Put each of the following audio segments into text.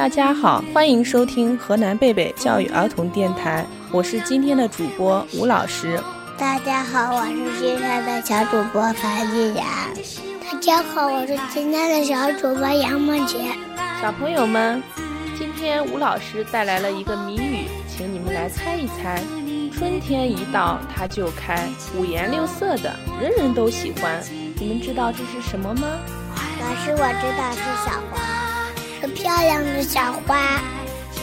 大家好，欢迎收听河南贝贝教育儿童电台，我是今天的主播吴老师。大家好，我是今天的小主播樊继然。大家好，我是今天的小主播杨梦洁。小朋友们，今天吴老师带来了一个谜语，请你们来猜一猜。春天一到，它就开，五颜六色的，人人都喜欢。你们知道这是什么吗？老师，我知道是小花，是漂亮的小花。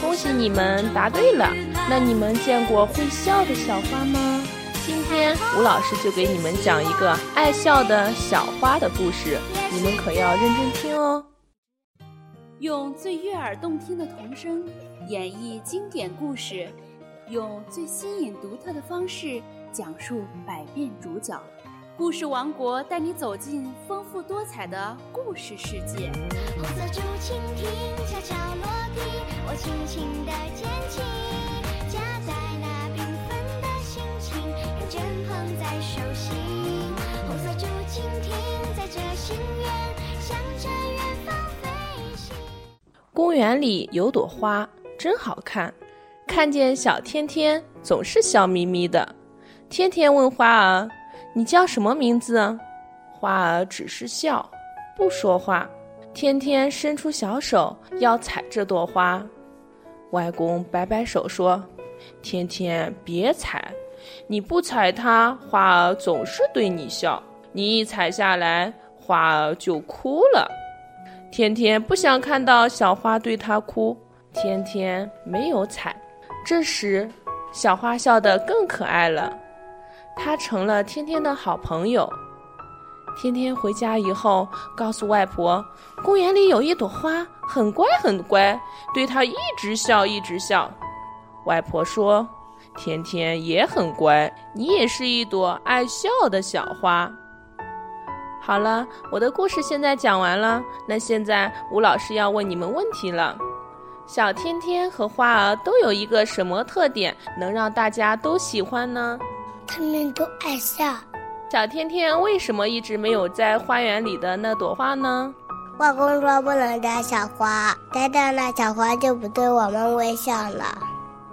恭喜你们答对了。那你们见过会笑的小花吗？今天吴老师就给你们讲一个爱笑的小花的故事，你们可要认真听哦。用最悦耳动听的童声演绎经典故事，用最新颖独特的方式讲述百变主角。故事王国带你走进丰富多彩的故事世界。红色竹蜻蜓悄悄落地，我轻轻地捡起，夹在那缤纷的心情，认真捧在手心。红色竹蜻蜓载着心愿，向着远方飞行。公园里有朵花，真好看。看见小天天，总是笑眯眯的。天天问花儿：“你叫什么名字？”花儿只是笑，不说话。天天伸出小手要采这朵花，外公摆摆手说：“天天别采，你不采它，花儿总是对你笑。你一采下来，花儿就哭了。”天天不想看到小花对他哭，天天没有采。这时，小花笑得更可爱了，它成了天天的好朋友。天天回家以后，告诉外婆，公园里有一朵花，很乖很乖，对它一直笑一直笑。外婆说：“天天也很乖，你也是一朵爱笑的小花。”好了，我的故事现在讲完了。那现在吴老师要问你们问题了：小天天和花儿都有一个什么特点，能让大家都喜欢呢？他们都爱笑。小天天为什么一直没有摘花园里的那朵花呢？外公说不能摘小花，摘掉那小花就不对我们微笑了。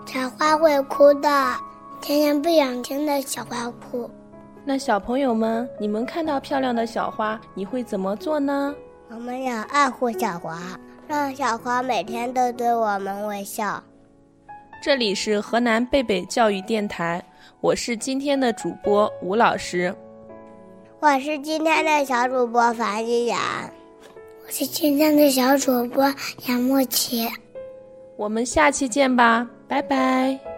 小花会哭的，天天不想听的小花哭。那小朋友们，你们看到漂亮的小花，你会怎么做呢？我们要爱护小花，让小花每天都对我们微笑。这里是河南贝贝教育电台，我是今天的主播吴老师，我是今天的小主播樊一然，我是今天的小主播杨莫琪。我们下期见吧，拜拜。